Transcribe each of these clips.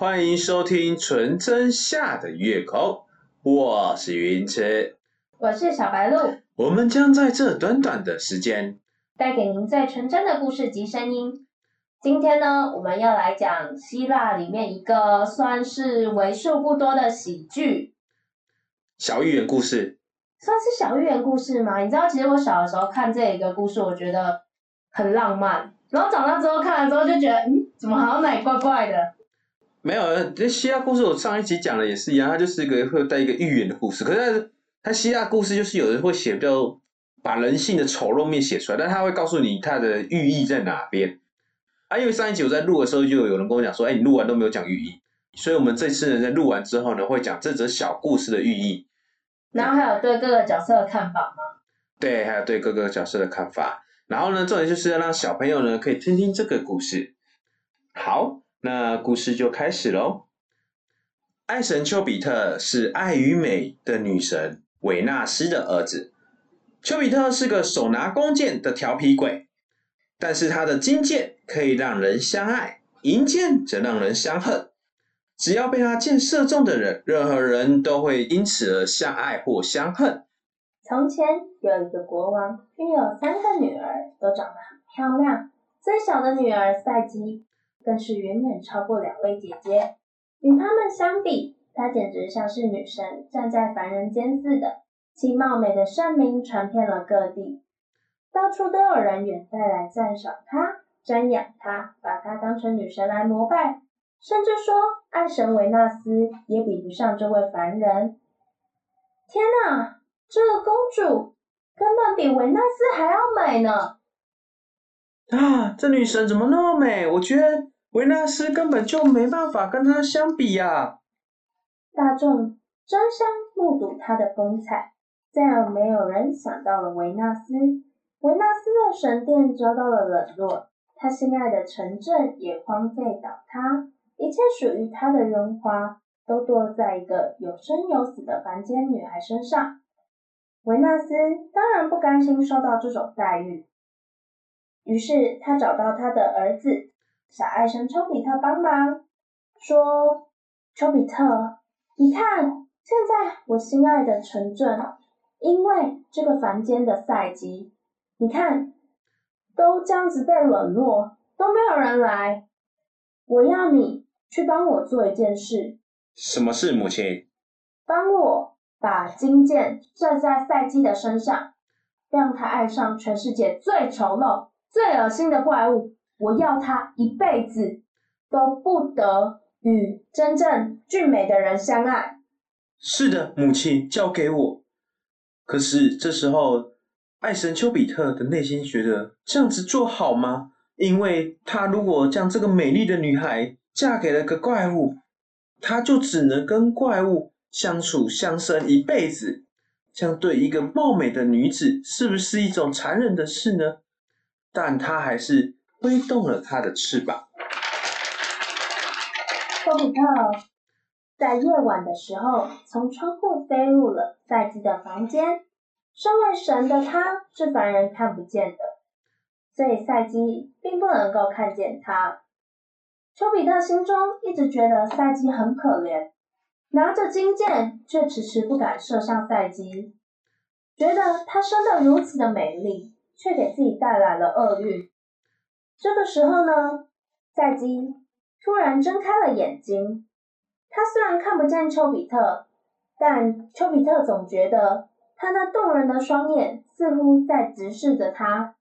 欢迎收听纯真下的月空，我是云池，我是小白鹿，我们将在这短短的时间带给您最纯真的故事及声音。今天呢，我们要来讲希腊里面一个算是为数不多的喜剧小寓言故事，算是小寓言故事吗？你知道，其实我小的时候看这一个故事，我觉得很浪漫，然后长大之后看了之后就觉得，嗯，怎么好像哪里怪怪的？没有，这希腊故事我上一集讲的也是一样，它就是一个会带一个寓言的故事。可是它希腊故事就是有人会写比较把人性的丑陋面写出来，但他会告诉你它的寓意在哪边。啊，因为上一集我在录的时候就有人跟我讲说，哎，你录完都没有讲寓意，所以我们这次呢在录完之后呢会讲这则小故事的寓意。然后还有对各个角色的看法吗？对，还有对各个角色的看法。然后呢，重点就是要让小朋友呢可以听听这个故事。好。那故事就开始喽。爱神丘比特是爱与美的女神维纳斯的儿子。丘比特是个手拿弓箭的调皮鬼，但是他的金箭可以让人相爱，银箭则让人相恨。只要被他箭射中的人，任何人都会因此而相爱或相恨。从前有一个国王，拥有三个女儿，都长得很漂亮。最小的女儿赛姬。更是远远超过两位姐姐，与她们相比，她简直像是女神站在凡人间似的。其貌美的盛名传遍了各地，到处都有人远带来赞赏她、瞻仰她，把她当成女神来膜拜，甚至说爱神维纳斯也比不上这位凡人。天哪，这个公主根本比维纳斯还要美呢！啊，这女神怎么那么美？我觉得维纳斯根本就没办法跟她相比呀！大众争相目睹她的风采，再也没有人想到了维纳斯。维纳斯的神殿遭到了冷落，他心爱的城镇也荒废倒塌，一切属于他的荣华都落在一个有生有死的凡间女孩身上。维纳斯当然不甘心受到这种待遇。于是他找到他的儿子小爱神丘比特帮忙，说：“丘比特，你看，现在我心爱的城镇，因为这个凡间的赛季，你看，都这样子被冷落，都没有人来。我要你去帮我做一件事。什么事，母亲？帮我把金箭射在赛季的身上，让他爱上全世界最丑陋。”最恶心的怪物，我要他一辈子都不得与真正俊美的人相爱。是的，母亲，交给我。可是这时候，爱神丘比特的内心觉得这样子做好吗？因为他如果将这个美丽的女孩嫁给了个怪物，他就只能跟怪物相处相生一辈子。这样对一个貌美的女子，是不是一种残忍的事呢？但他还是挥动了他的翅膀。丘比特在夜晚的时候从窗户飞入了赛姬的房间。身为神的他，是凡人看不见的，所以赛姬并不能够看见他。丘比特心中一直觉得赛姬很可怜，拿着金箭却迟迟不敢射向赛姬，觉得她生得如此的美丽。却给自己带来了厄运。这个时候呢，赛姬突然睁开了眼睛。他虽然看不见丘比特，但丘比特总觉得他那动人的双眼似乎在直视着他。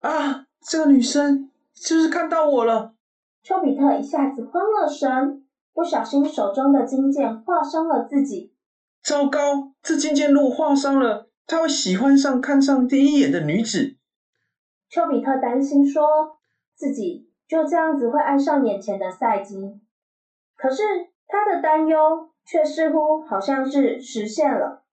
啊，这个女生就是看到我了。丘比特一下子慌了神，不小心手中的金剑划伤了自己。糟糕，这金剑如果划伤了。他会喜欢上看上第一眼的女子。丘比特担心说自己就这样子会爱上眼前的赛姬，可是他的担忧却似乎好像是实现了。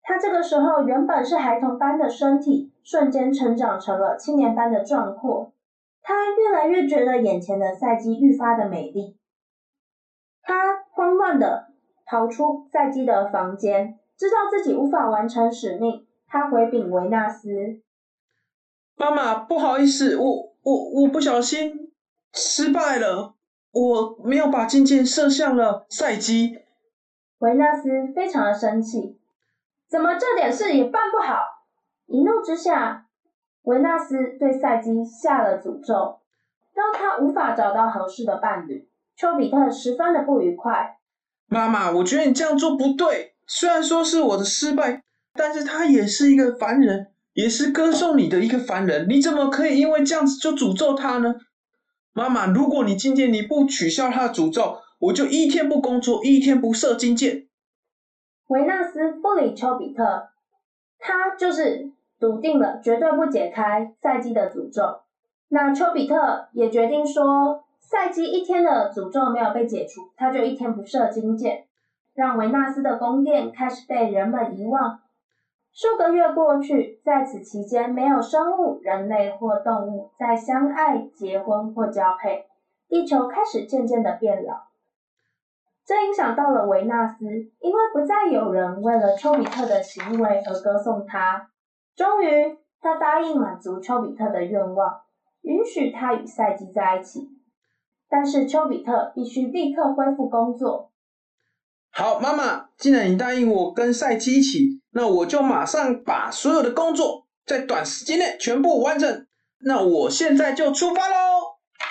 他这个时候原本是孩童般的身体，瞬间成长成了青年般的壮阔。他越来越觉得眼前的赛姬愈发的美丽。他慌乱的逃出赛姬的房间。知道自己无法完成使命，他回禀维纳斯：“妈妈，不好意思，我我我不小心失败了。”我没有把金箭射向了赛基。维纳斯非常的生气，怎么这点事也办不好？一怒之下，维纳斯对赛基下了诅咒，让他无法找到合适的伴侣。丘比特十分的不愉快。妈妈，我觉得你这样做不对。虽然说是我的失败，但是他也是一个凡人，也是歌颂你的一个凡人。你怎么可以因为这样子就诅咒他呢？妈妈，如果你今天你不取消他的诅咒，我就一天不工作，一天不射金箭。维纳斯不理丘比特，他就是笃定了绝对不解开赛基的诅咒。那丘比特也决定说，赛基一天的诅咒没有被解除，他就一天不射金箭，让维纳斯的宫殿开始被人们遗忘。数个月过去，在此期间，没有生物、人类或动物在相爱、结婚或交配。地球开始渐渐的变老，这影响到了维纳斯，因为不再有人为了丘比特的行为而歌颂他。终于，他答应满足丘比特的愿望，允许他与赛姬在一起。但是，丘比特必须立刻恢复工作。好，妈妈，既然你答应我跟赛姬一起。那我就马上把所有的工作在短时间内全部完成。那我现在就出发喽！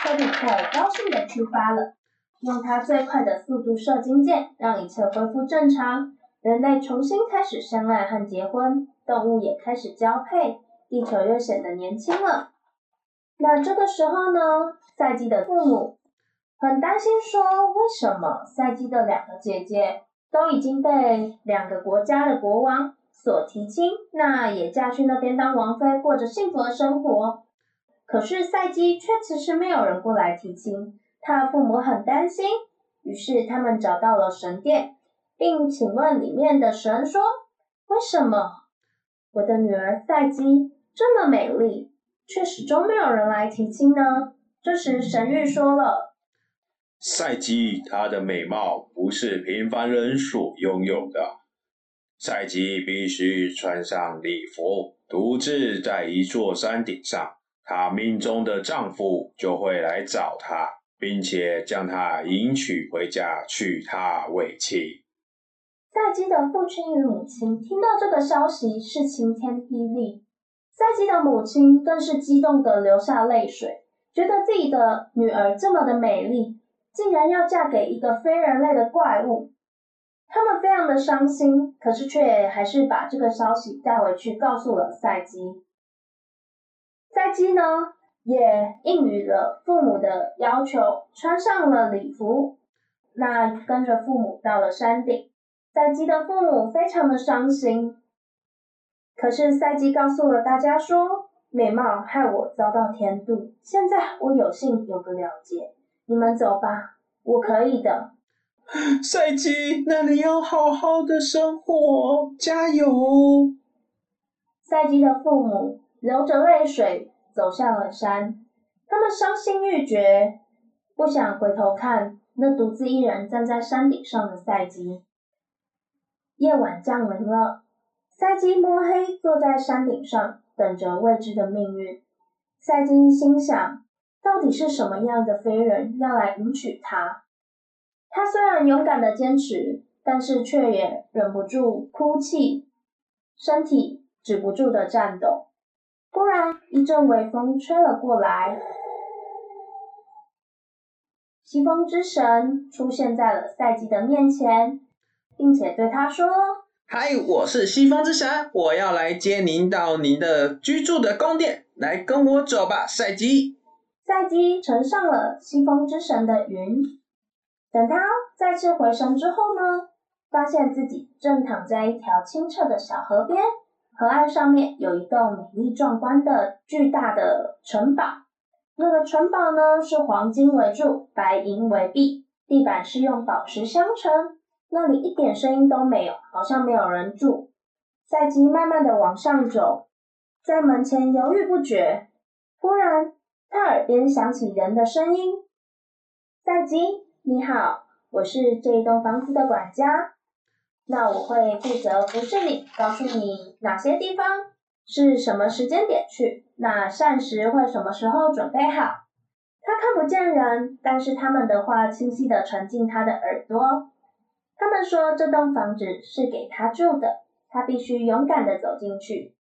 丘比特高兴的出发了，用他最快的速度射金箭，让一切恢复正常。人类重新开始相爱和结婚，动物也开始交配，地球又显得年轻了。那这个时候呢？赛季的父母很担心，说为什么赛姬的两个姐姐？都已经被两个国家的国王所提亲，那也嫁去那边当王妃，过着幸福的生活。可是赛姬却迟迟没有人过来提亲，他的父母很担心，于是他们找到了神殿，并请问里面的神说：“为什么我的女儿赛姬这么美丽，却始终没有人来提亲呢？”这时神谕说了。赛姬，她的美貌不是平凡人所拥有的。赛姬必须穿上礼服，独自在一座山顶上，她命中的丈夫就会来找她，并且将她迎娶回家，娶她为妻。赛姬的父亲与母亲听到这个消息是晴天霹雳，赛姬的母亲更是激动的流下泪水，觉得自己的女儿这么的美丽。竟然要嫁给一个非人类的怪物，他们非常的伤心，可是却还是把这个消息带回去告诉了赛姬。赛姬呢，也应允了父母的要求，穿上了礼服，那跟着父母到了山顶。赛姬的父母非常的伤心，可是赛姬告诉了大家说，美貌害我遭到天妒，现在我有幸有个了结。你们走吧，我可以的。赛季，那你要好好的生活，加油！赛季的父母流着泪水走向了山，他们伤心欲绝，不想回头看那独自一人站在山顶上的赛季。夜晚降临了，赛季摸黑坐在山顶上，等着未知的命运。赛季心想。到底是什么样的飞人要来迎娶她？她虽然勇敢的坚持，但是却也忍不住哭泣，身体止不住的颤抖。突然，一阵微风吹了过来，西风之神出现在了赛季的面前，并且对他说：“嗨，我是西风之神，我要来接您到您的居住的宫殿，来跟我走吧，赛季。”赛姬乘上了西风之神的云，等他再次回神之后呢，发现自己正躺在一条清澈的小河边，河岸上面有一栋美丽壮观的巨大的城堡。那个城堡呢是黄金为柱，白银为壁，地板是用宝石镶成，那里一点声音都没有，好像没有人住。赛姬慢慢的往上走，在门前犹豫不决，忽然。他耳边响起人的声音：“赛吉，你好，我是这栋房子的管家。那我会负责服侍你，告诉你哪些地方是什么时间点去，那膳食会什么时候准备好。他看不见人，但是他们的话清晰地传进他的耳朵。他们说这栋房子是给他住的，他必须勇敢地走进去，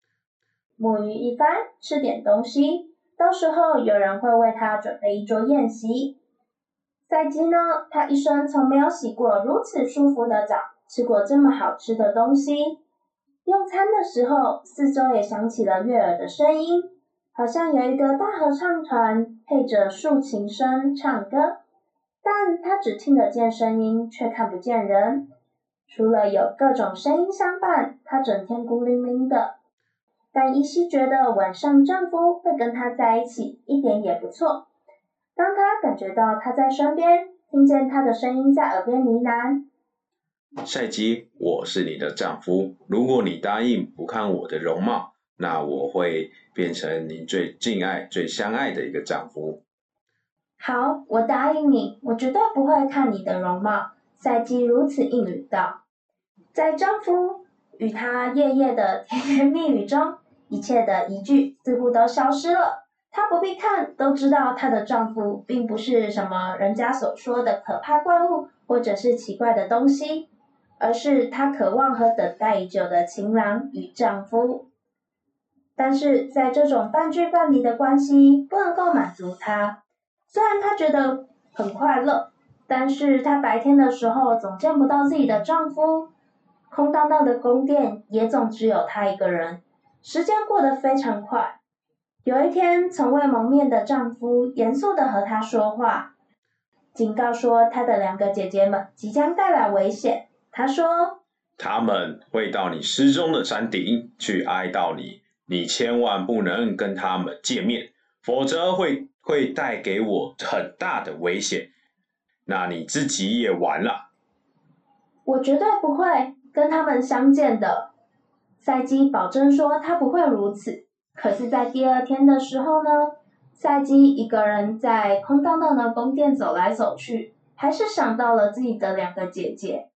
沐浴一番，吃点东西，到时候有人会为他准备一桌宴席。赛基呢，他一生从没有洗过如此舒服的澡，吃过这么好吃的东西。用餐的时候，四周也响起了悦耳的声音，好像有一个大合唱团配着竖琴声唱歌。但他只听得见声音，却看不见人。除了有各种声音相伴，他整天孤零零的。但依稀觉得晚上丈夫会跟她在一起，一点也不错。当她感觉到他在身边，听见他的声音在耳边呢喃：“赛基，我是你的丈夫。如果你答应不看我的容貌，那我会变成你最敬爱、最相爱的一个丈夫。”好，我答应你，我绝对不会看你的容貌。赛基如此应允道。在丈夫与她夜夜的甜言蜜语中，一切的疑惧似乎都消失了。她不必看，都知道她的丈夫并不是什么人家所说的可怕怪物，或者是奇怪的东西，而是她渴望和等待已久的情郎与丈夫。但是在这种半句半离的关系不能够满足她，虽然她觉得很快乐，但是她白天的时候总见不到自己的丈夫，空荡荡的宫殿也总只有她一个人，时间过得非常快。有一天，从未谋面的丈夫严肃地和她说话，警告说她的两个姐姐们即将带来危险。他说：“他们会到你失踪的山顶去哀悼你，你千万不能跟他们见面，否则会会带给我很大的危险。那你自己也完了。”我绝对不会跟他们相见的，赛基保证说他不会如此。可是，在第二天的时候呢，赛基一个人在空荡荡的宫殿走来走去，还是想到了自己的两个姐姐，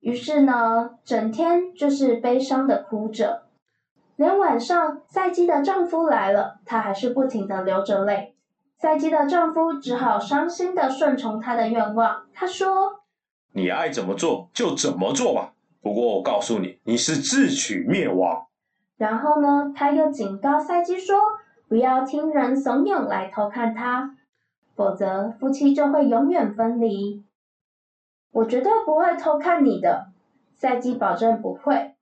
于是呢，整天就是悲伤的哭着。连晚上，赛基的丈夫来了，她还是不停的流着泪。赛基的丈夫只好伤心的顺从她的愿望。他说：“你爱怎么做就怎么做吧，不过我告诉你，你是自取灭亡。”然后呢，他又警告赛基说：“不要听人怂恿来偷看他，否则夫妻就会永远分离。”我绝对不会偷看你的，赛基保证不会。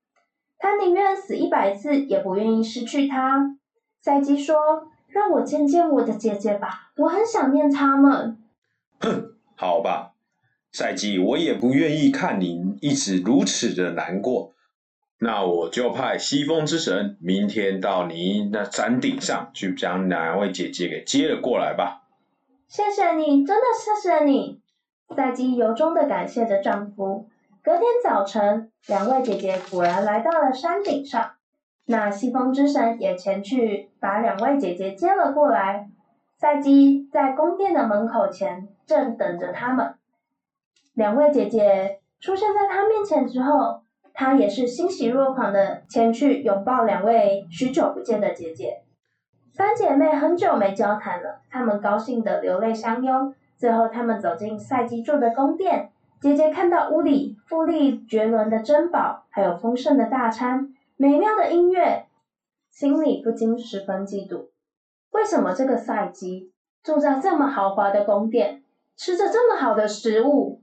他宁愿死一百次，也不愿意失去他。赛基说：“让我见见我的姐姐吧，我很想念他们。”哼，好吧，赛季，我也不愿意看你一直如此的难过。那我就派西风之神明天到你那山顶上去，将两位姐姐给接了过来吧。谢谢你，真的谢谢你。赛季由衷的感谢着丈夫。隔天早晨，两位姐姐果然来到了山顶上。那西风之神也前去把两位姐姐接了过来。赛基在宫殿的门口前正等着他们。两位姐姐出现在他面前之后。他也是欣喜若狂的前去拥抱两位许久不见的姐姐，三姐妹很久没交谈了，她们高兴的流泪相拥。最后，她们走进赛基住的宫殿，姐姐看到屋里富丽绝伦的珍宝，还有丰盛的大餐、美妙的音乐，心里不禁十分嫉妒。为什么这个赛基住在这么豪华的宫殿，吃着这么好的食物，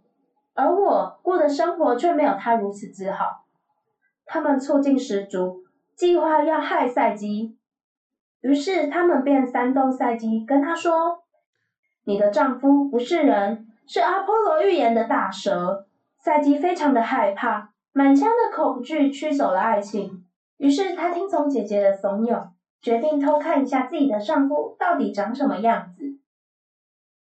而我过的生活却没有他如此之好？他们醋劲十足，计划要害赛基。于是他们便煽动赛基，跟他说：“你的丈夫不是人，是阿波罗预言的大蛇。”赛基非常的害怕，满腔的恐惧驱走了爱情。于是她听从姐姐的怂恿，决定偷看一下自己的丈夫到底长什么样子。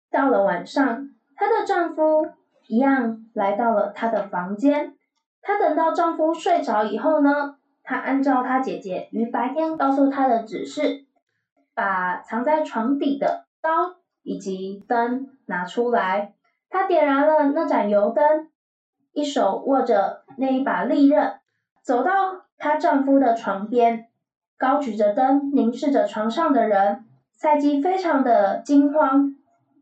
到了晚上，她的丈夫一样来到了她的房间。她等到丈夫睡着以后呢，她按照她姐姐于白天告诉她的指示，把藏在床底的刀以及灯拿出来。她点燃了那盏油灯，一手握着那一把利刃，走到她丈夫的床边，高举着灯，凝视着床上的人。赛季非常的惊慌，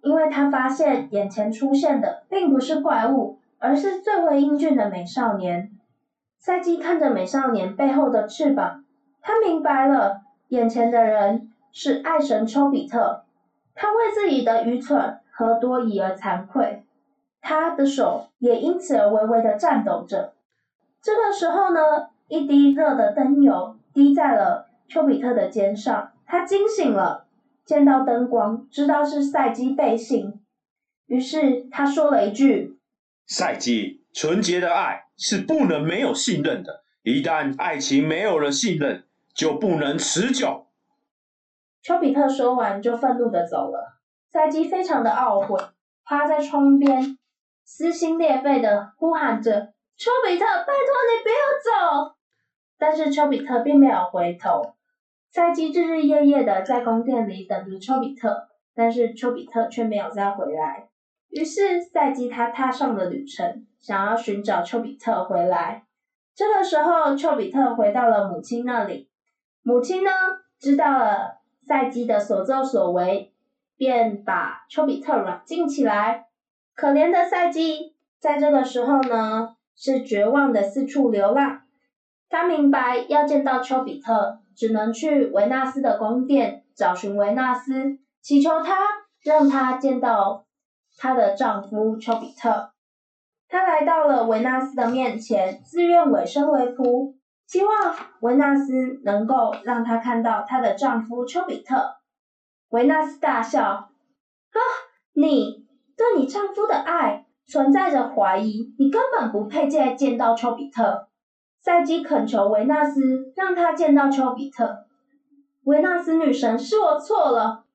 因为他发现眼前出现的并不是怪物，而是最为英俊的美少年。赛基看着美少年背后的翅膀，他明白了，眼前的人是爱神丘比特。他为自己的愚蠢和多疑而惭愧，他的手也因此而微微的颤抖着。这个时候呢，一滴热的灯油滴在了丘比特的肩上，他惊醒了。见到灯光，知道是赛基背信，于是他说了一句：“赛基，纯洁的爱是不能没有信任的，一旦爱情没有了信任，就不能持久。”丘比特说完，就愤怒的走了。赛基非常的懊悔，趴在窗边，撕心裂肺的呼喊着：“丘比特，拜托你不要走！”但是丘比特并没有回头。赛基日日夜夜的在宫殿里等着丘比特，但是丘比特却没有再回来。于是赛基他踏上了旅程，想要寻找丘比特回来。这个时候，丘比特回到了母亲那里。母亲呢，知道了赛基的所作所为，便把丘比特软禁起来。可怜的赛基，在这个时候呢，是绝望的四处流浪。他明白要见到丘比特。只能去维纳斯的宫殿找寻维纳斯，祈求他让他见到她的丈夫丘比特。她来到了维纳斯的面前，自愿委身为仆，希望维纳斯能够让她看到她的丈夫丘比特。维纳斯大笑：“啊，你对你丈夫的爱存在着怀疑，你根本不配再见到丘比特。”赛基恳求维纳斯让他见到丘比特。维纳斯女神，是我错了，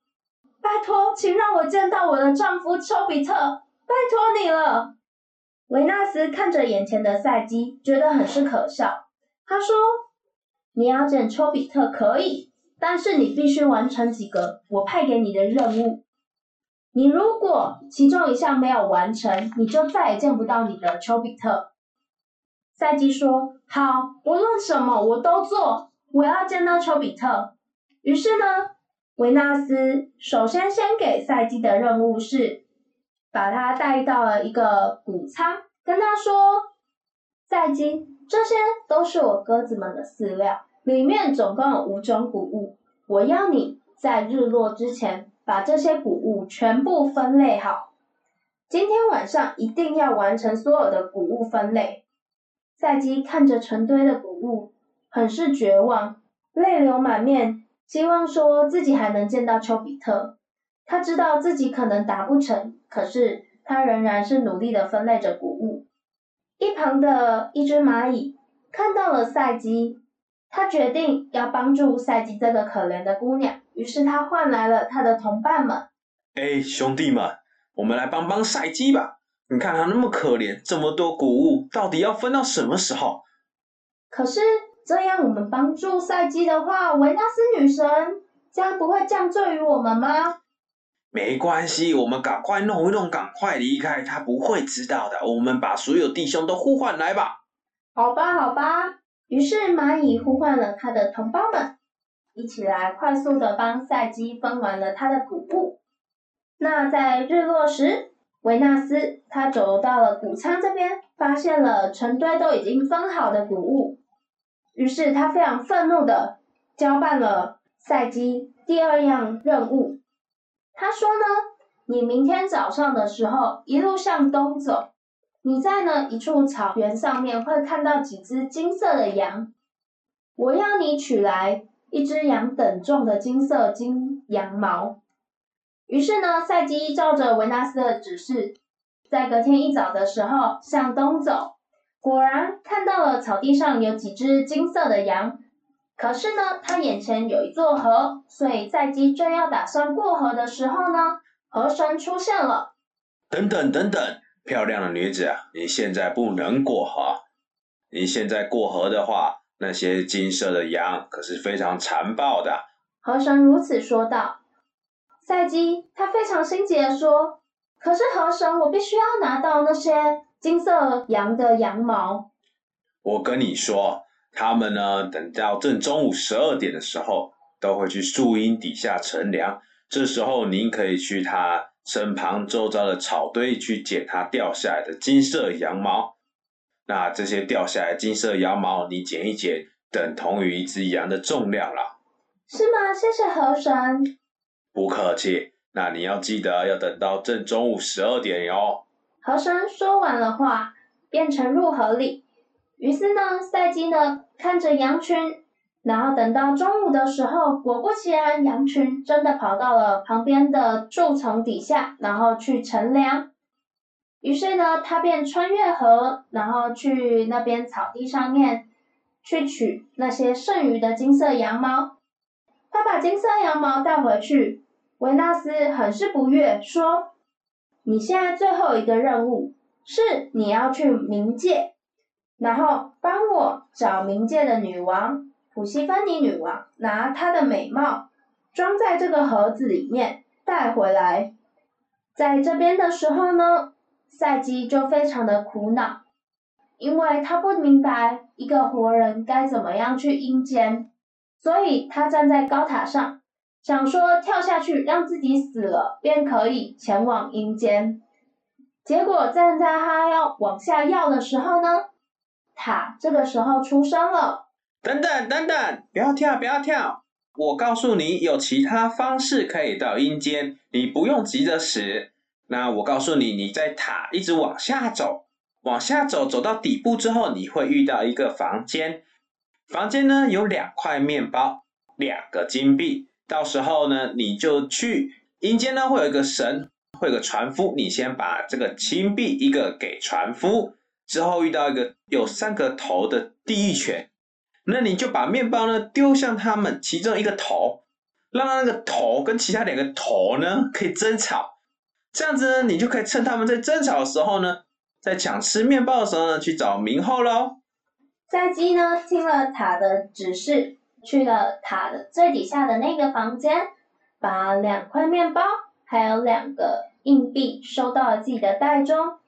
拜托，请让我见到我的丈夫丘比特，拜托你了。维纳斯看着眼前的赛基，觉得很是可笑。他说：“你要见丘比特可以，但是你必须完成几个我派给你的任务。你如果其中一项没有完成，你就再也见不到你的丘比特。”赛季说：“好，无论什么我都做。我要见到丘比特。”于是呢，维纳斯首先先给赛季的任务是把他带到了一个谷仓，跟他说：“赛季，这些都是我鸽子们的饲料，里面总共有五种谷物。我要你在日落之前把这些谷物全部分类好。今天晚上一定要完成所有的谷物分类。”赛基看着成堆的谷物，很是绝望，泪流满面，希望说自己还能见到丘比特。他知道自己可能达不成，可是他仍然是努力的分类着谷物。一旁的一只蚂蚁看到了赛基，他决定要帮助赛基这个可怜的姑娘，于是他唤来了他的同伴们。哎，兄弟们，我们来帮帮赛基吧！你看他那么可怜，这么多谷物，到底要分到什么时候？可是这样，我们帮助赛基的话，维纳斯女神将不会降罪于我们吗？没关系，我们赶快弄一弄，赶快离开，他不会知道的。我们把所有弟兄都呼唤来吧。好吧，好吧。于是蚂蚁呼唤了他的同胞们，一起来快速的帮赛基分完了他的谷物。那在日落时。维纳斯，他走到了谷仓这边，发现了成堆都已经分好的谷物，于是他非常愤怒的交办了赛基第二样任务。他说呢，你明天早上的时候一路向东走，你在呢一处草原上面会看到几只金色的羊，我要你取来一只羊等重的金色金羊毛。于是呢，赛基照着维纳斯的指示，在隔天一早的时候向东走，果然看到了草地上有几只金色的羊。可是呢，他眼前有一座河，所以赛基正要打算过河的时候呢，河神出现了。等等等等，漂亮的女子啊，你现在不能过河。你现在过河的话，那些金色的羊可是非常残暴的。河神如此说道。赛基他非常心急的说：“可是河神，我必须要拿到那些金色羊的羊毛。”我跟你说，他们呢，等到正中午十二点的时候，都会去树荫底下乘凉。这时候您可以去他身旁周遭的草堆去捡他掉下来的金色羊毛。那这些掉下来金色羊毛，你捡一捡，等同于一只羊的重量了。是吗？谢谢河神。不客气。那你要记得要等到正中午十二点哟。河神说完了话，便沉入河里。于是呢，赛基呢看着羊群，然后等到中午的时候，果不其然，羊群真的跑到了旁边的树丛底下，然后去乘凉。于是呢，他便穿越河，然后去那边草地上面去取那些剩余的金色羊毛。他把金色羊毛带回去。维纳斯很是不悦，说：“你现在最后一个任务是你要去冥界，然后帮我找冥界的女王普西芬尼女王，拿她的美貌装在这个盒子里面带回来。在这边的时候呢，赛基就非常的苦恼，因为他不明白一个活人该怎么样去阴间，所以他站在高塔上。”想说跳下去让自己死了，便可以前往阴间。结果站在他要往下要的时候呢，塔这个时候出声了。等等等等，不要跳不要跳！我告诉你，有其他方式可以到阴间，你不用急着死。那我告诉你，你在塔一直往下走，往下走走到底部之后，你会遇到一个房间。房间呢有两块面包，两个金币。到时候呢，你就去阴间呢，会有一个神，会有个船夫，你先把这个金币一个给船夫，之后遇到一个有三个头的地狱犬，那你就把面包呢丢向他们其中一个头，让那个头跟其他两个头呢可以争吵，这样子呢，你就可以趁他们在争吵的时候呢，在抢吃面包的时候呢去找明后喽。赛基呢听了塔的指示。去了塔的最底下的那个房间，把两块面包还有两个硬币收到了自己的袋中。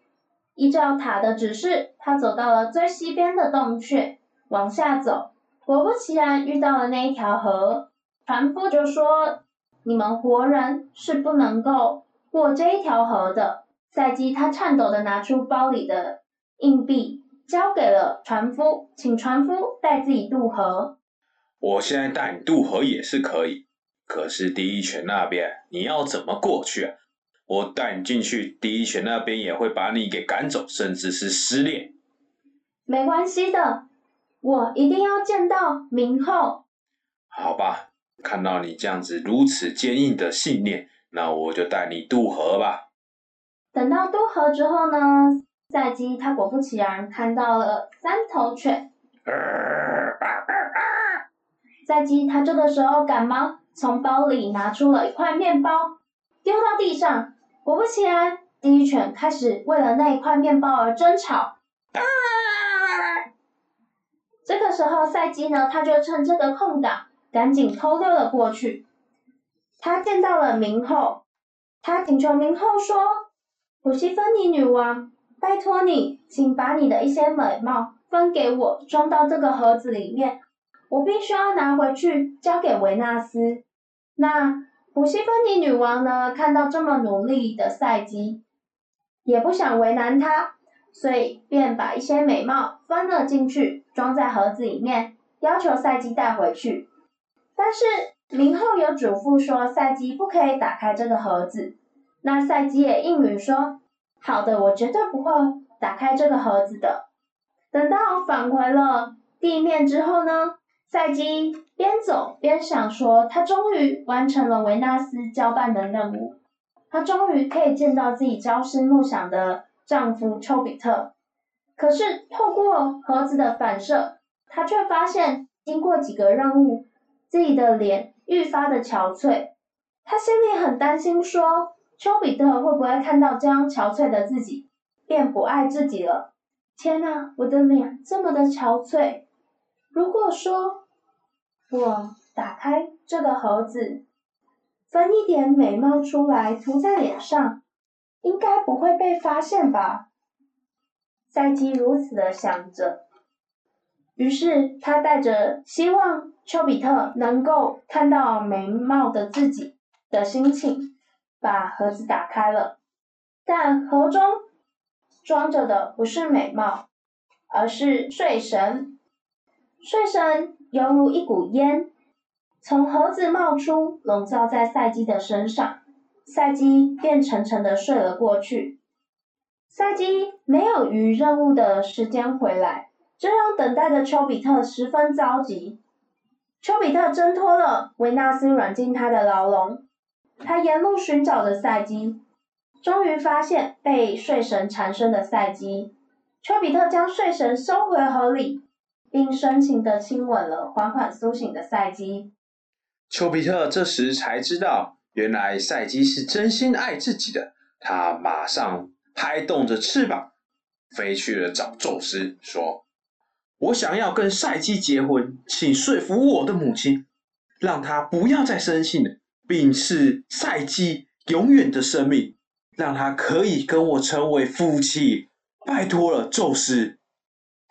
依照塔的指示，他走到了最西边的洞穴，往下走。果不其然，遇到了那一条河。船夫就说：“你们活人是不能够过这一条河的。”赛基他颤抖的拿出包里的硬币，交给了船夫，请船夫带自己渡河。我现在带你渡河也是可以，可是第一泉那边你要怎么过去啊？我带你进去，第一泉那边也会把你给赶走，甚至是失恋。没关系的，我一定要见到明后。好吧，看到你这样子如此坚硬的信念，那我就带你渡河吧。等到渡河之后呢，赛基他果不其然看到了三头犬。赛基他这个时候赶忙从包里拿出了一块面包，丢到地上。果不其然，第一犬开始为了那一块面包而争吵。这个时候，赛基呢，他就趁这个空档，赶紧偷溜了过去。他见到了明后，他请求明后说：“普西芬尼女王，拜托你，请把你的一些美貌分给我，装到这个盒子里面。”我必须要拿回去交给维纳斯。那普西芬尼女王呢？看到这么努力的赛基，也不想为难他，所以便把一些美貌分了进去，装在盒子里面，要求赛基带回去。但是明后有嘱咐说，赛基不可以打开这个盒子。那赛基也应允说：“好的，我绝对不会打开这个盒子的。”等到返回了地面之后呢？赛基边走边想说，他终于完成了维纳斯交办的任务，他终于可以见到自己朝思暮想的丈夫丘比特。可是透过盒子的反射，他却发现，经过几个任务，自己的脸愈发的憔悴。他心里很担心，说丘比特会不会看到这样憔悴的自己，便不爱自己了？天呐，我的脸这么的憔悴，如果说。我打开这个盒子，分一点美貌出来涂在脸上，应该不会被发现吧？赛基如此的想着，于是他带着希望丘比特能够看到美貌的自己的心情，把盒子打开了，但盒中装着的不是美貌，而是睡神。睡神犹如一股烟，从盒子冒出，笼罩在赛基的身上，赛基便沉沉的睡了过去。赛基没有于任务的时间回来，这让等待的丘比特十分着急。丘比特挣脱了维纳斯软禁他的牢笼，他沿路寻找着赛基，终于发现被睡神缠身的赛基。丘比特将睡神收回盒里，并深情的亲吻了缓缓苏醒的赛基。丘比特这时才知道，原来赛基是真心爱自己的，他马上拍动着翅膀，飞去了找宙斯，说。我想要跟赛基结婚，请说服我的母亲，让她不要再生性了，并赐赛基永远的生命，让他可以跟我成为夫妻。拜托了，宙斯。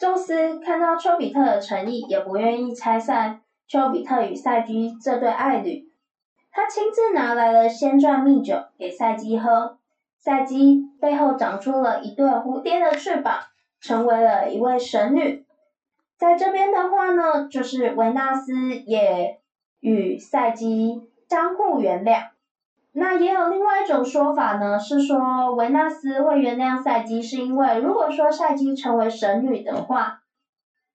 宙斯看到丘比特的诚意，也不愿意拆散丘比特与赛姬这对爱侣，他亲自拿来了仙馔蜜酒给赛姬喝。赛姬背后长出了一对蝴蝶的翅膀，成为了一位神女。在这边的话呢，就是维纳斯也与赛姬相互原谅。那也有另外一种说法呢，是说维纳斯会原谅赛基，是因为如果说赛基成为神女的话，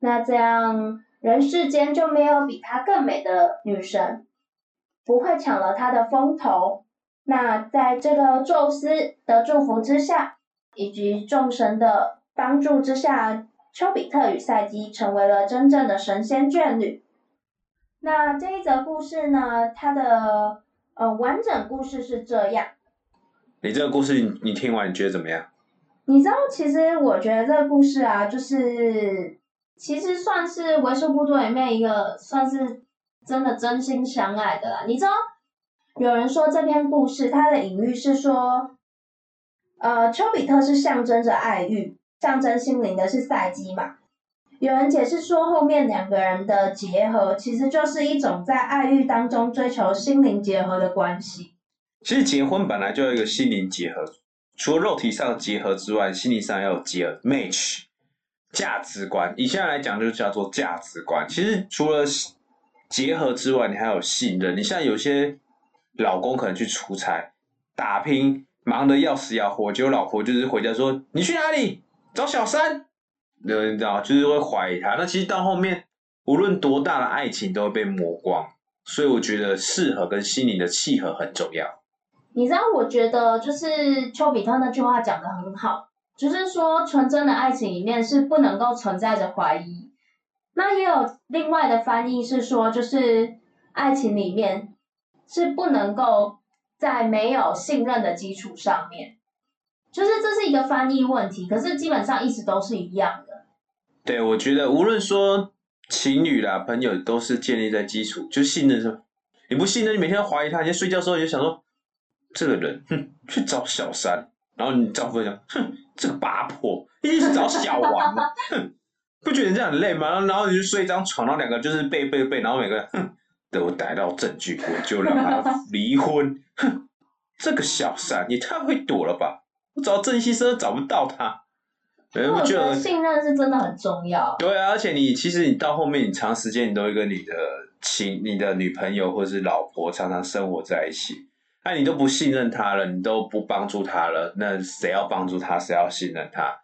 那这样人世间就没有比她更美的女神，不会抢了她的风头。那在这个宙斯的祝福之下，以及众神的帮助之下。丘比特与赛基成为了真正的神仙眷侣。那这一则故事呢？它的呃完整故事是这样。你这个故事你听完你觉得怎么样？你知道，其实我觉得这个故事啊，就是其实算是为数不多里面一个算是真的真心相爱的啦。你知道，有人说这篇故事它的隐喻是说，呃，丘比特是象征着爱欲。象征心灵的是赛基嘛？有人解释说，后面两个人的结合，其实就是一种在爱欲当中追求心灵结合的关系。其实结婚本来就有一个心灵结合，除了肉体上结合之外，心理上要有结合，match，价值观。以现在来讲，就叫做价值观。其实除了结合之外，你还有信任。你像有些老公可能去出差打拼，忙得要死要活，结果老婆就是回家说：“你去哪里？”找小三，你知道，就是会怀疑他。那其实到后面，无论多大的爱情都会被磨光。所以我觉得适合跟心灵的契合很重要。你知道，我觉得就是丘比特那句话讲的很好，就是说纯真的爱情里面是不能够存在着怀疑。那也有另外的翻译是说，就是爱情里面是不能够在没有信任的基础上面。就是这是一个翻译问题，可是基本上意思都是一样的。对，我觉得无论说情侣啦、朋友，都是建立在基础，就信任上。你不信任，你每天怀疑他，你睡觉的时候你就想说，这个人，哼，去找小三。然后你丈夫讲，哼，这个八婆一定是找小王的，哼，不觉得这样很累吗？然后你就睡一张床，然后两个就是背背背，然后每个人，哼，等我逮到证据，我就让他离婚。哼，这个小三也太会躲了吧！找郑西生找不到他，我觉得信任是真的很重要。对啊，而且你其实你到后面，你长时间你都会跟你的情、你的女朋友或者是老婆常常生活在一起，那你都不信任他了，你都不帮助他了，那谁要帮助他？谁要信任他？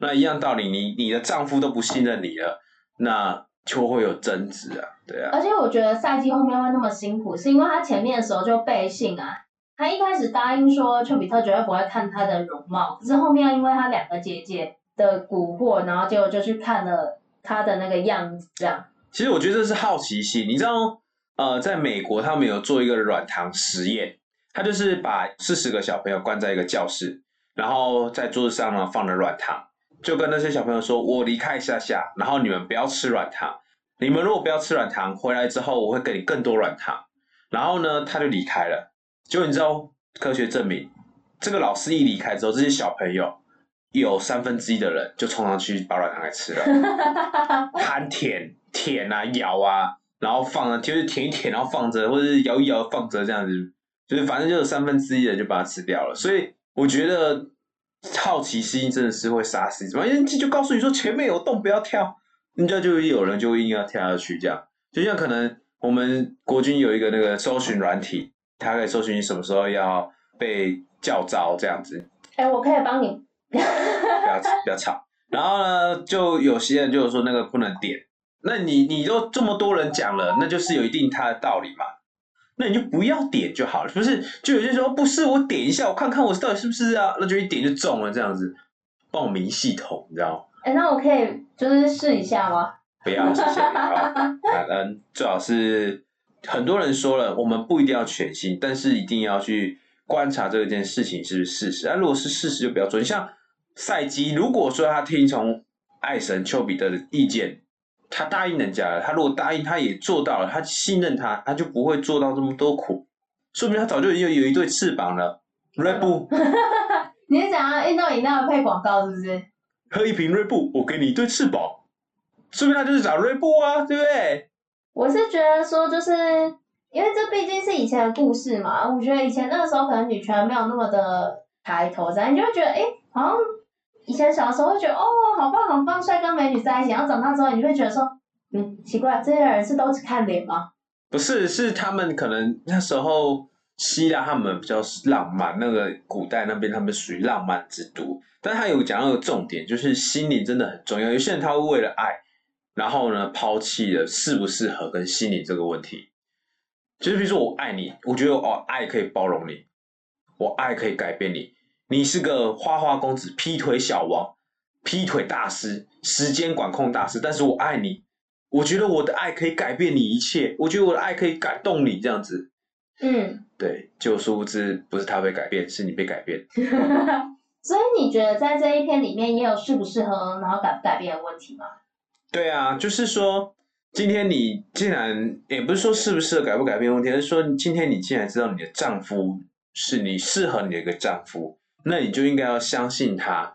那一样道理，你你的丈夫都不信任你了，那就会有争执啊，对啊。而且我觉得赛季后面会那么辛苦，是因为他前面的时候就背信啊。他一开始答应说丘比特绝对不会看他的容貌，可是后面因为他两个姐姐的蛊惑，然后结果就去看了他的那个样子，这样。其实我觉得这是好奇心，你知道，呃，在美国他们有做一个软糖实验，他就是把四十个小朋友关在一个教室，然后在桌子上呢放了软糖，就跟那些小朋友说：“我离开一下下，然后你们不要吃软糖，你们如果不要吃软糖，回来之后我会给你更多软糖。”然后呢，他就离开了。就你知道，科学证明，这个老师一离开之后，这些小朋友有三分之一的人就冲上去把软糖给吃了，含舔舔啊咬啊，然后放啊，就是舔一舔，然后放着，或者是摇一摇放着这样子，就是反正就有三分之一的就把它吃掉了。所以我觉得好奇心真的是会杀死什么，因为就告诉你说前面有洞不要跳，人家就有人就硬要跳下去这样。就像可能我们国军有一个那个搜寻软体，它可以搜寻你什么时候要被叫招这样子。哎，我可以帮你。不要不要吵。然后呢，就有些人就说那个不能点。那你你都这么多人讲了，那就是有一定它的道理嘛。那你就不要点就好了，不是？就有些说不是，我点一下，我看看我到底是不是啊？那就一点就中了，这样子报名系统，你知道哎，那我可以就是试一下吗？不要，谢谢。嗯，最好是很多人说了，我们不一定要全新，但是一定要去观察这件事情是不是事实。那，如果是事实就不要做。你像赛基，如果说他听从爱神丘比特的意见。他答应人家了，他如果答应，他也做到了，他信任他，他就不会做到这么多苦，说明他早就已经有一对翅膀了。锐步，你是想要运动饮料配广告是不是？喝一瓶锐步，我给你一对翅膀，说明他就是找锐步啊，对不对？我是觉得说，就是因为这毕竟是以前的故事嘛，我觉得以前那个时候可能女权没有那么的抬头，咱你就会觉得，哎，好像。以前小时候会觉得哦，好棒好棒，帅哥美女在一起。然后长大之后，你会觉得说，嗯，奇怪，这些人是都只看脸吗？不是，是他们可能那时候希腊他们比较浪漫，那个古代那边他们属于浪漫之都。但他有讲到个重点，就是心灵真的很重要。有些人他会为了爱，然后呢抛弃了适不适合跟心理这个问题。就是比如说我爱你，我觉得哦爱可以包容你，我爱可以改变你。你是个花花公子，劈腿小王，劈腿大师，时间管控大师。但是我爱你，我觉得我的爱可以改变你一切，我觉得我的爱可以感动你，这样子。嗯，对，就殊不知不是他被改变，是你被改变。所以你觉得在这一篇里面也有适不适合，然后改不改变的问题吗？对啊，就是说，今天你既然也不是说适不适合改不改变问题，而是说今天你既然知道你的丈夫是你适合你的一个丈夫。那你就应该要相信他，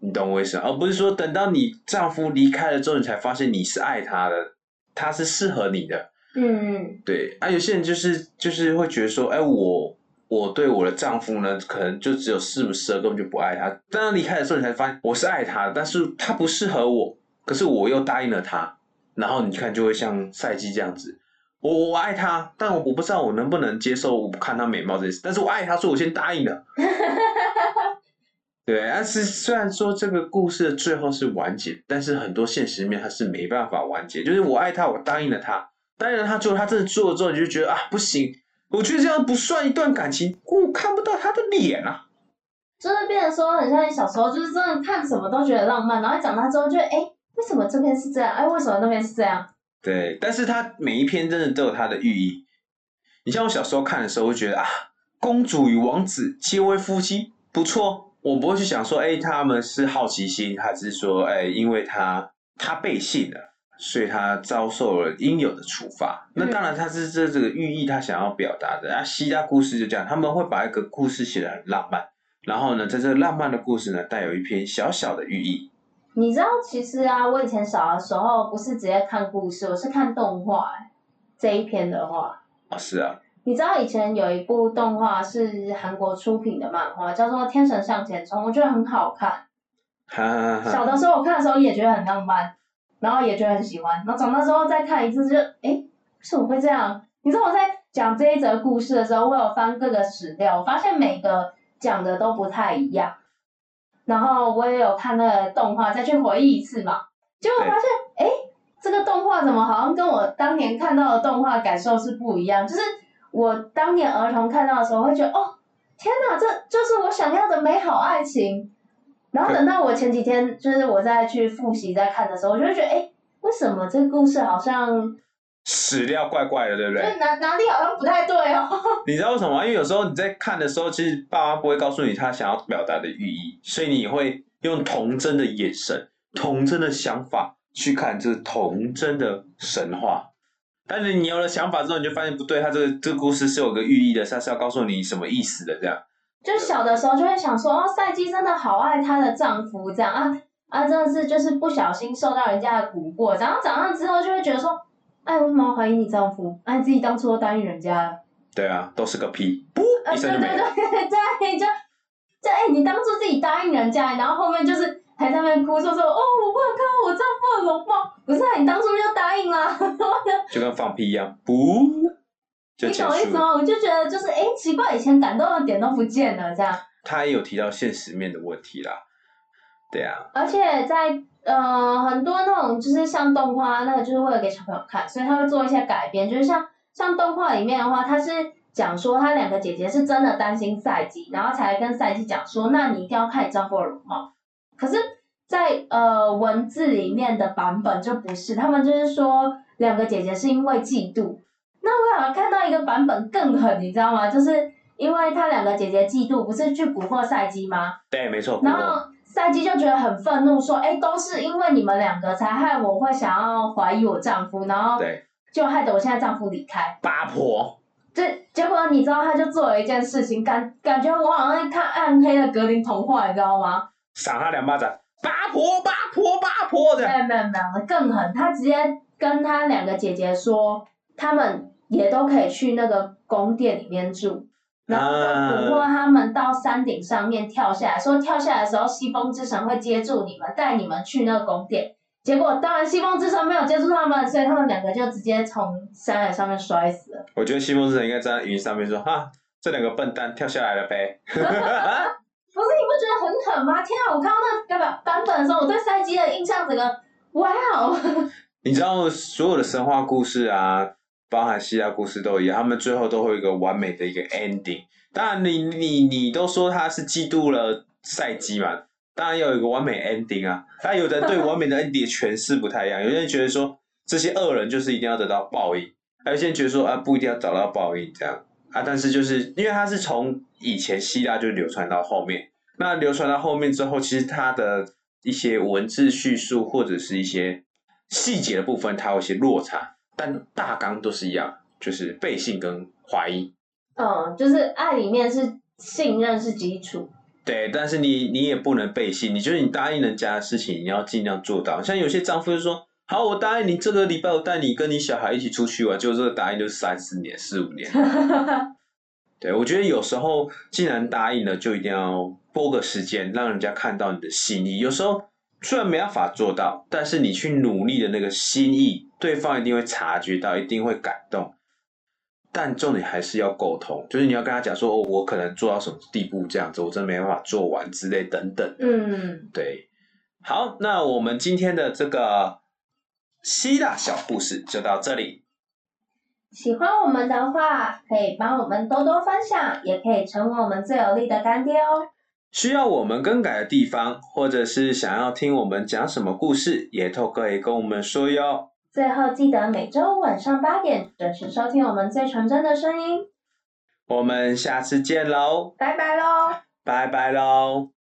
你懂我意思，而不是说等到你丈夫离开了之后，你才发现你是爱他的，他是适合你的。嗯嗯。对，啊，有些人就是就是会觉得说，哎，我我对我的丈夫呢，可能就只有适不适合，根本就不爱他。当他离开的时候，你才发现我是爱他的，但是他不适合我，可是我又答应了他，然后你看就会像赛季这样子，我我爱他，但我我不知道我能不能接受我看他美貌这件事，但是我爱他，所以我先答应了。对，但是虽然说这个故事的最后是完结，但是很多现实面它是没办法完结。就是我爱他，我答应了他，答应了他之后，他真的做了之后，你就觉得啊，不行，我觉得这样不算一段感情，我看不到他的脸啊。就是变得说，很像你小时候，就是真的看什么都觉得浪漫，然后长大之后就哎，为什么这边是这样？哎，为什么那边是这样？对，但是它每一篇真的都有它的寓意。你像我小时候看的时候，会觉得啊，公主与王子结为夫妻，不错。我不会去想说，哎，他们是好奇心，还是说，哎，因为他他背信了，所以他遭受了应有的处罚。那当然，他是这这个寓意，他想要表达的。啊，希腊故事就这样，他们会把一个故事写得很浪漫，然后呢，在这浪漫的故事呢，带有一篇小小的寓意。你知道，其实啊，我以前小的时候不是直接看故事，我是看动画。这一篇的话，啊，是啊。你知道以前有一部动画是韩国出品的漫画，叫做《天神向前冲》，我觉得很好看。哈哈哈小的时候我看的时候也觉得很浪漫，然后也觉得很喜欢。然后长大之后再看一次，就哎，为什么会这样？你知道我在讲这一则故事的时候，我有翻各个史料，我发现每个讲的都不太一样。然后我也有看那个动画，再去回忆一次嘛，结果发现，哎，这个动画怎么好像跟我当年看到的动画感受是不一样？就是。我当年儿童看到的时候，会觉得哦，天哪，这就是我想要的美好爱情。然后等到我前几天，就是我再去复习再看的时候，我就会觉得，哎，为什么这个故事好像史料怪怪的，对不对？就哪哪里好像不太对哦。你知道为什么吗因为有时候你在看的时候，其实爸妈不会告诉你他想要表达的寓意，所以你会用童真的眼神、童真的想法去看这童真的神话。但是你有了想法之后，你就发现不对，他这个这个故事是有个寓意的，他是要告诉你什么意思的，这样。就小的时候就会想说，哦，赛姬真的好爱她的丈夫，这样啊啊，真的是就是不小心受到人家的蛊惑，然后长大之后就会觉得说，哎，为什么要怀疑你丈夫？哎，自己当初都答应人家了。对啊，都是个屁，不呃，对对一声就没了。对 对，就就哎、你当初自己答应人家，然后后面就是还在那边哭，说说哦，我不能看到我丈夫的容貌，不是、啊、你当初就答应啦，就跟放屁一样，不就你。懂意思吗？我就觉得就是哎、奇怪，以前感动的点都不见了这样。他也有提到现实面的问题啦，对啊，而且在呃很多那种就是像动画那个就是为了给小朋友看，所以他会做一些改编，就是像像动画里面的话，他是讲说他两个姐姐是真的担心赛季，然后才跟赛季讲说，那你一定要看你丈夫的容貌。可是在，呃文字里面的版本就不是，他们就是说两个姐姐是因为嫉妒。那我好像看到一个版本更狠，你知道吗？就是因为他两个姐姐嫉妒，不是去蛊惑赛姬吗？对，没错。然后赛姬就觉得很愤怒，说：“哎，都是因为你们两个才害我会想要怀疑我丈夫，然后对就害得我现在丈夫离开。八婆，这结果你知道，他就做了一件事情，感感觉我好像在看暗黑的格林童话，你知道吗？赏他两巴掌，八婆八婆八婆这样。没有没有没有，更狠，他直接跟他两个姐姐说，他们也都可以去那个宫殿里面住。”然后他们到山顶上面跳下来，说跳下来的时候，西风之神会接住你们，带你们去那个宫殿。结果当然西风之神没有接住他们，所以他们两个就直接从山崖上面摔死了。我觉得西风之神应该站在云上面说：“哈，这两个笨蛋跳下来了呗。不是你不觉得很狠吗？天啊！我看到那个版版本的时候，我对赛姬的印象整个哇哦！” 你知道所有的神话故事啊，包含希腊故事都一样，他们最后都会有一个完美的一个 ending。当然你，你你都说他是嫉妒了赛姬嘛，当然要有一个完美 ending 啊。但有的人对完美的 ending 的诠释不太一样，有些人觉得说这些恶人就是一定要得到报应，还有些人觉得说啊不一定要找到报应这样啊。但是就是因为他是从以前希腊就流传到后面，那流传到后面之后，其实他的一些文字叙述或者是一些细节的部分，它有一些落差，但大纲都是一样，就是背信跟怀疑。嗯，就是爱里面是信任是基础。对，但是你你也不能背信，你就是你答应人家的事情，你要尽量做到。像有些丈夫就说：“好，我答应你这个礼拜我带你跟你小孩一起出去玩。”结果这个答应就是三四年、四五年。对，我觉得有时候既然答应了，就一定要拨个时间，让人家看到你的心意。有时候虽然没办法做到，但是你去努力的那个心意，对方一定会察觉到，一定会感动。但重点还是要沟通，就是你要跟他讲说，哦，我可能做到什么地步这样子，我真没办法做完之类等等。嗯，对，好，那我们今天的这个希腊小故事就到这里。喜欢我们的话，可以帮我们多多分享，也可以成为我们最有力的干爹哦。需要我们更改的地方，或者是想要听我们讲什么故事，也都可以跟我们说哟。最后记得每周晚上八点准时收听我们最纯真的声音，我们下次见喽，拜拜喽。拜拜喽。